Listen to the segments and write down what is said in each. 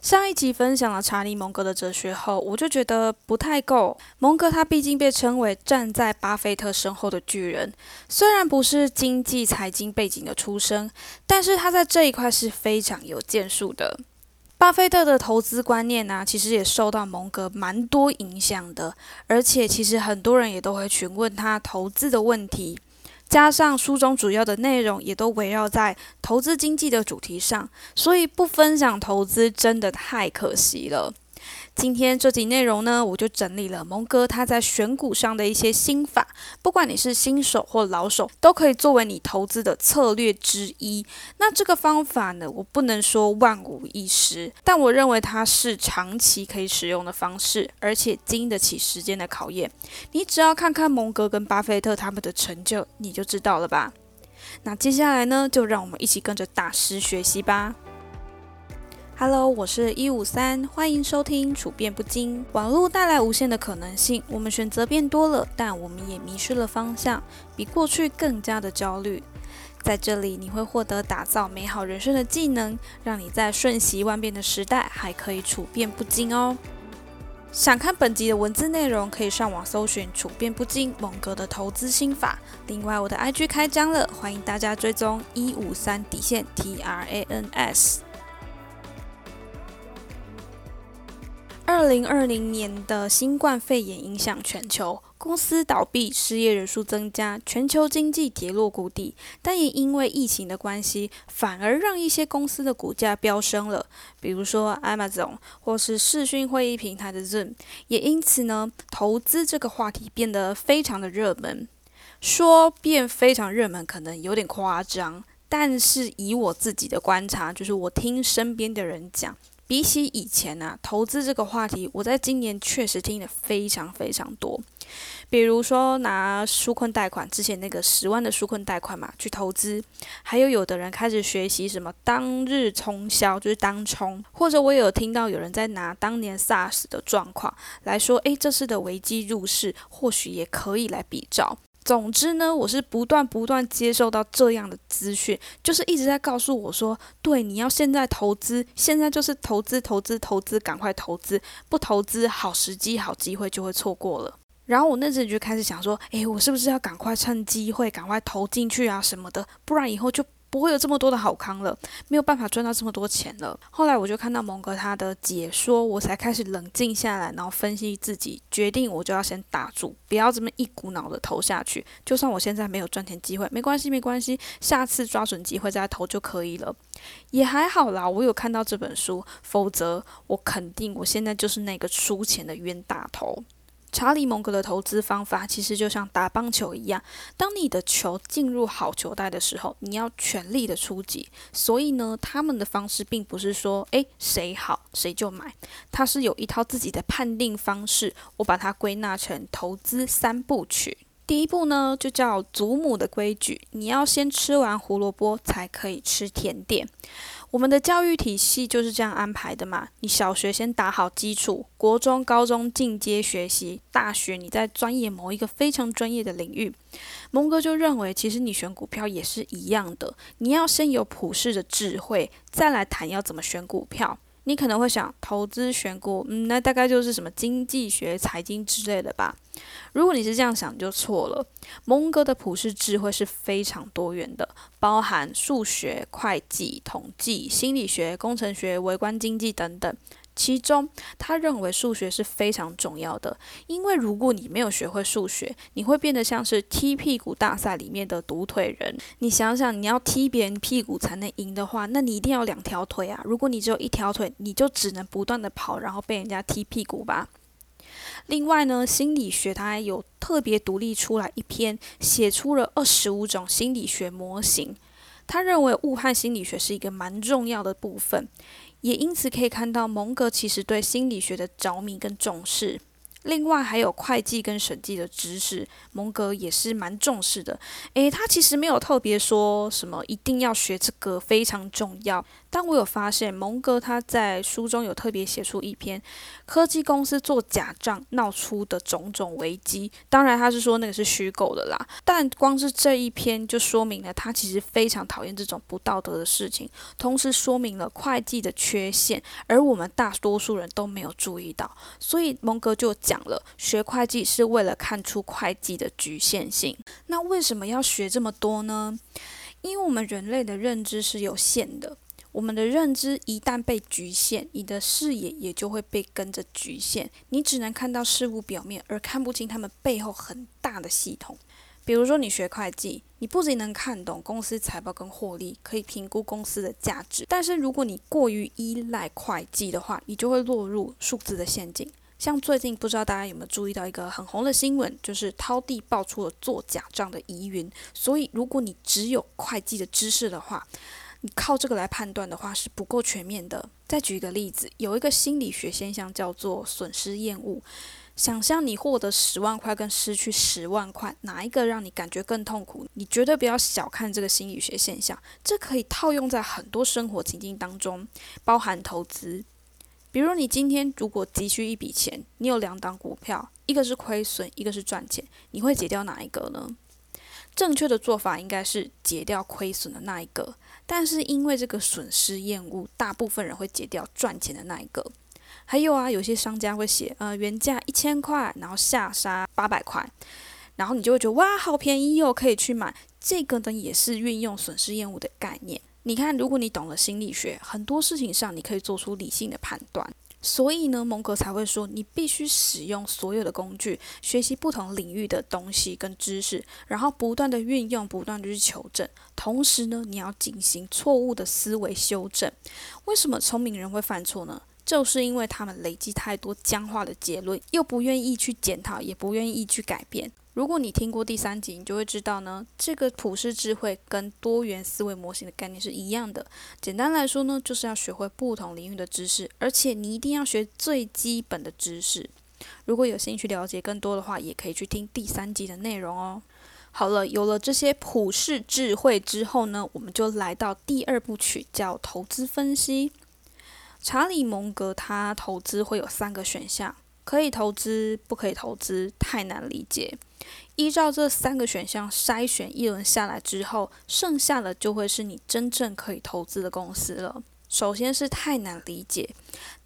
上一集分享了查理·蒙格的哲学后，我就觉得不太够。蒙格他毕竟被称为站在巴菲特身后的巨人，虽然不是经济财经背景的出身，但是他在这一块是非常有建树的。巴菲特的投资观念呢，其实也受到蒙格蛮多影响的，而且其实很多人也都会询问他投资的问题。加上书中主要的内容也都围绕在投资经济的主题上，所以不分享投资真的太可惜了。今天这集内容呢，我就整理了蒙哥他在选股上的一些心法，不管你是新手或老手，都可以作为你投资的策略之一。那这个方法呢，我不能说万无一失，但我认为它是长期可以使用的方式，而且经得起时间的考验。你只要看看蒙哥跟巴菲特他们的成就，你就知道了吧。那接下来呢，就让我们一起跟着大师学习吧。Hello，我是一五三，欢迎收听处变不惊。网络带来无限的可能性，我们选择变多了，但我们也迷失了方向，比过去更加的焦虑。在这里，你会获得打造美好人生的技能，让你在瞬息万变的时代还可以处变不惊哦。想看本集的文字内容，可以上网搜寻“处变不惊”蒙哥的投资心法。另外，我的 IG 开张了，欢迎大家追踪一五三底线 T R A N S。二零二零年的新冠肺炎影响全球，公司倒闭，失业人数增加，全球经济跌落谷底。但也因为疫情的关系，反而让一些公司的股价飙升了，比如说 Amazon 或是视讯会议平台的 Zoom。也因此呢，投资这个话题变得非常的热门。说变非常热门，可能有点夸张，但是以我自己的观察，就是我听身边的人讲。比起以前啊，投资这个话题，我在今年确实听的非常非常多。比如说拿纾困贷款，之前那个十万的纾困贷款嘛，去投资；还有有的人开始学习什么当日冲销，就是当冲；或者我有听到有人在拿当年 SARS 的状况来说，诶，这次的危机入市，或许也可以来比照。总之呢，我是不断不断接受到这样的资讯，就是一直在告诉我说，对，你要现在投资，现在就是投资，投资，投资，赶快投资，不投资，好时机、好机会就会错过了。然后我那时就开始想说，诶，我是不是要赶快趁机会赶快投进去啊什么的，不然以后就。不会有这么多的好康了，没有办法赚到这么多钱了。后来我就看到蒙哥他的解说，我才开始冷静下来，然后分析自己，决定我就要先打住，不要这么一股脑的投下去。就算我现在没有赚钱机会，没关系，没关系，下次抓准机会再投就可以了，也还好啦。我有看到这本书，否则我肯定我现在就是那个输钱的冤大头。查理·蒙格的投资方法其实就像打棒球一样，当你的球进入好球袋的时候，你要全力的出击。所以呢，他们的方式并不是说，诶谁好谁就买，他是有一套自己的判定方式。我把它归纳成投资三部曲。第一步呢，就叫祖母的规矩，你要先吃完胡萝卜才可以吃甜点。我们的教育体系就是这样安排的嘛。你小学先打好基础，国中、高中进阶学习，大学你在专业某一个非常专业的领域。蒙哥就认为，其实你选股票也是一样的，你要先有普世的智慧，再来谈要怎么选股票。你可能会想，投资选股，嗯，那大概就是什么经济学、财经之类的吧。如果你是这样想，就错了。蒙哥的普世智慧是非常多元的，包含数学、会计、统计、心理学、工程学、微观经济等等。其中，他认为数学是非常重要的，因为如果你没有学会数学，你会变得像是踢屁股大赛里面的独腿人。你想想，你要踢别人屁股才能赢的话，那你一定要两条腿啊！如果你只有一条腿，你就只能不断的跑，然后被人家踢屁股吧。另外呢，心理学它还有特别独立出来一篇，写出了二十五种心理学模型。他认为物和心理学是一个蛮重要的部分。也因此可以看到，蒙格其实对心理学的着迷跟重视。另外还有会计跟审计的知识，蒙格也是蛮重视的。诶，他其实没有特别说什么一定要学这个非常重要，但我有发现，蒙哥他在书中有特别写出一篇科技公司做假账闹出的种种危机。当然，他是说那个是虚构的啦。但光是这一篇就说明了他其实非常讨厌这种不道德的事情，同时说明了会计的缺陷，而我们大多数人都没有注意到。所以蒙哥就讲了，学会计是为了看出会计的局限性。那为什么要学这么多呢？因为我们人类的认知是有限的。我们的认知一旦被局限，你的视野也就会被跟着局限。你只能看到事物表面，而看不清他们背后很大的系统。比如说，你学会计，你不仅能看懂公司财报跟获利，可以评估公司的价值。但是，如果你过于依赖会计的话，你就会落入数字的陷阱。像最近，不知道大家有没有注意到一个很红的新闻，就是涛地爆出了做假账的疑云。所以，如果你只有会计的知识的话，你靠这个来判断的话是不够全面的。再举一个例子，有一个心理学现象叫做损失厌恶。想象你获得十万块跟失去十万块，哪一个让你感觉更痛苦？你绝对不要小看这个心理学现象，这可以套用在很多生活情境当中，包含投资。比如你今天如果急需一笔钱，你有两档股票，一个是亏损，一个是赚钱，你会解掉哪一个呢？正确的做法应该是截掉亏损的那一个。但是因为这个损失厌恶，大部分人会截掉赚钱的那一个。还有啊，有些商家会写，呃，原价一千块，然后下杀八百块，然后你就会觉得哇，好便宜哦，可以去买。这个呢，也是运用损失厌恶的概念。你看，如果你懂了心理学，很多事情上你可以做出理性的判断。所以呢，蒙格才会说，你必须使用所有的工具，学习不同领域的东西跟知识，然后不断的运用，不断的去求证。同时呢，你要进行错误的思维修正。为什么聪明人会犯错呢？就是因为他们累积太多僵化的结论，又不愿意去检讨，也不愿意去改变。如果你听过第三集，你就会知道呢，这个普世智慧跟多元思维模型的概念是一样的。简单来说呢，就是要学会不同领域的知识，而且你一定要学最基本的知识。如果有兴趣了解更多的话，也可以去听第三集的内容哦。好了，有了这些普世智慧之后呢，我们就来到第二部曲，叫投资分析。查理蒙格他投资会有三个选项。可以投资，不可以投资，太难理解。依照这三个选项筛选一轮下来之后，剩下的就会是你真正可以投资的公司了。首先是太难理解，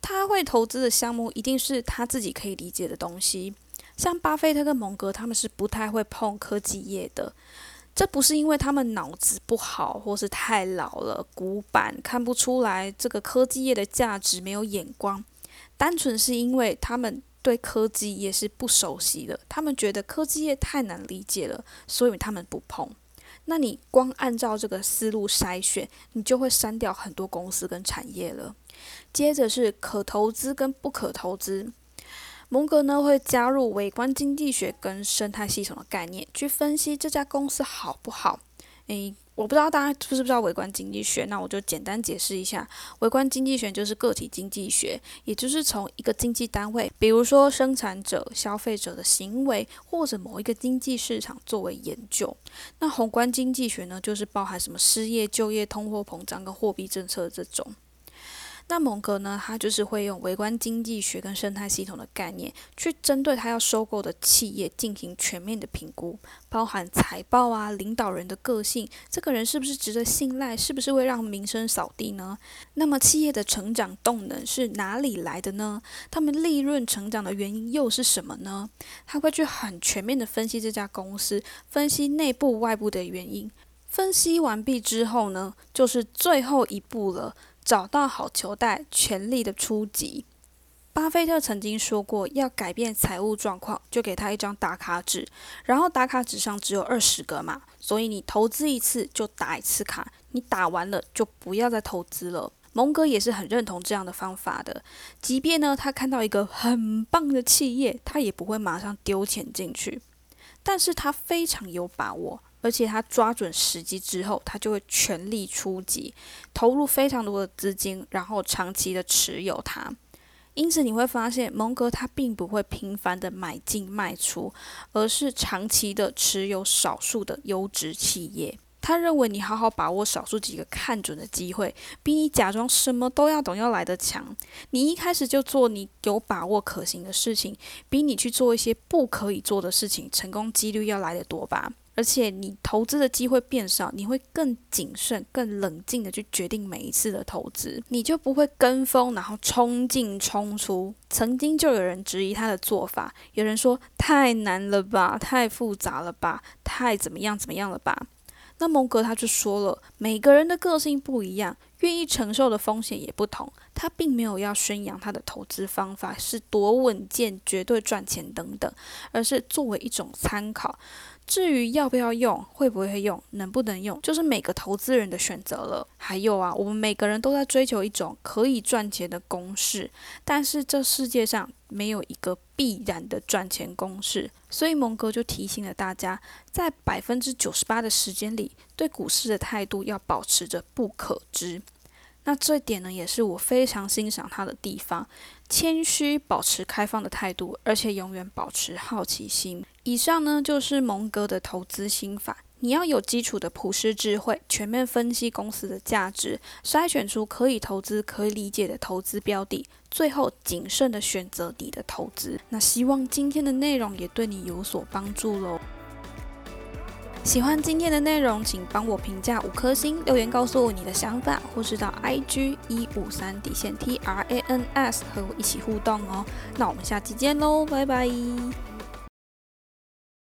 他会投资的项目一定是他自己可以理解的东西。像巴菲特跟蒙格他们是不太会碰科技业的，这不是因为他们脑子不好，或是太老了、古板，看不出来这个科技业的价值，没有眼光，单纯是因为他们。对科技业是不熟悉的，他们觉得科技业太难理解了，所以他们不碰。那你光按照这个思路筛选，你就会删掉很多公司跟产业了。接着是可投资跟不可投资，蒙格呢会加入微观经济学跟生态系统的概念，去分析这家公司好不好。诶。我不知道大家知不知道微观经济学，那我就简单解释一下。微观经济学就是个体经济学，也就是从一个经济单位，比如说生产者、消费者的行为，或者某一个经济市场作为研究。那宏观经济学呢，就是包含什么失业、就业、通货膨胀跟货币政策这种。那蒙格呢？他就是会用微观经济学跟生态系统的概念，去针对他要收购的企业进行全面的评估，包含财报啊、领导人的个性，这个人是不是值得信赖，是不是会让名声扫地呢？那么企业的成长动能是哪里来的呢？他们利润成长的原因又是什么呢？他会去很全面的分析这家公司，分析内部外部的原因。分析完毕之后呢，就是最后一步了。找到好球带，全力的出击。巴菲特曾经说过，要改变财务状况，就给他一张打卡纸，然后打卡纸上只有二十个嘛，所以你投资一次就打一次卡，你打完了就不要再投资了。蒙哥也是很认同这样的方法的，即便呢他看到一个很棒的企业，他也不会马上丢钱进去，但是他非常有把握。而且他抓准时机之后，他就会全力出击，投入非常多的资金，然后长期的持有它。因此你会发现，蒙哥他并不会频繁的买进卖出，而是长期的持有少数的优质企业。他认为你好好把握少数几个看准的机会，比你假装什么都要懂要来得强。你一开始就做你有把握可行的事情，比你去做一些不可以做的事情，成功几率要来得多吧。而且你投资的机会变少，你会更谨慎、更冷静的去决定每一次的投资，你就不会跟风，然后冲进冲出。曾经就有人质疑他的做法，有人说太难了吧，太复杂了吧，太怎么样怎么样了吧。那蒙格他就说了，每个人的个性不一样，愿意承受的风险也不同。他并没有要宣扬他的投资方法是多稳健、绝对赚钱等等，而是作为一种参考。至于要不要用，会不会用，能不能用，就是每个投资人的选择了。还有啊，我们每个人都在追求一种可以赚钱的公式，但是这世界上没有一个必然的赚钱公式。所以蒙哥就提醒了大家，在百分之九十八的时间里，对股市的态度要保持着不可知。那这一点呢，也是我非常欣赏他的地方：谦虚，保持开放的态度，而且永远保持好奇心。以上呢，就是蒙哥的投资心法。你要有基础的普世智慧，全面分析公司的价值，筛选出可以投资、可以理解的投资标的，最后谨慎的选择你的投资。那希望今天的内容也对你有所帮助喽。喜欢今天的内容，请帮我评价五颗星，留言告诉我你的想法，或是到 IG 一五三底线 T R A N S 和我一起互动哦。那我们下期见喽，拜拜。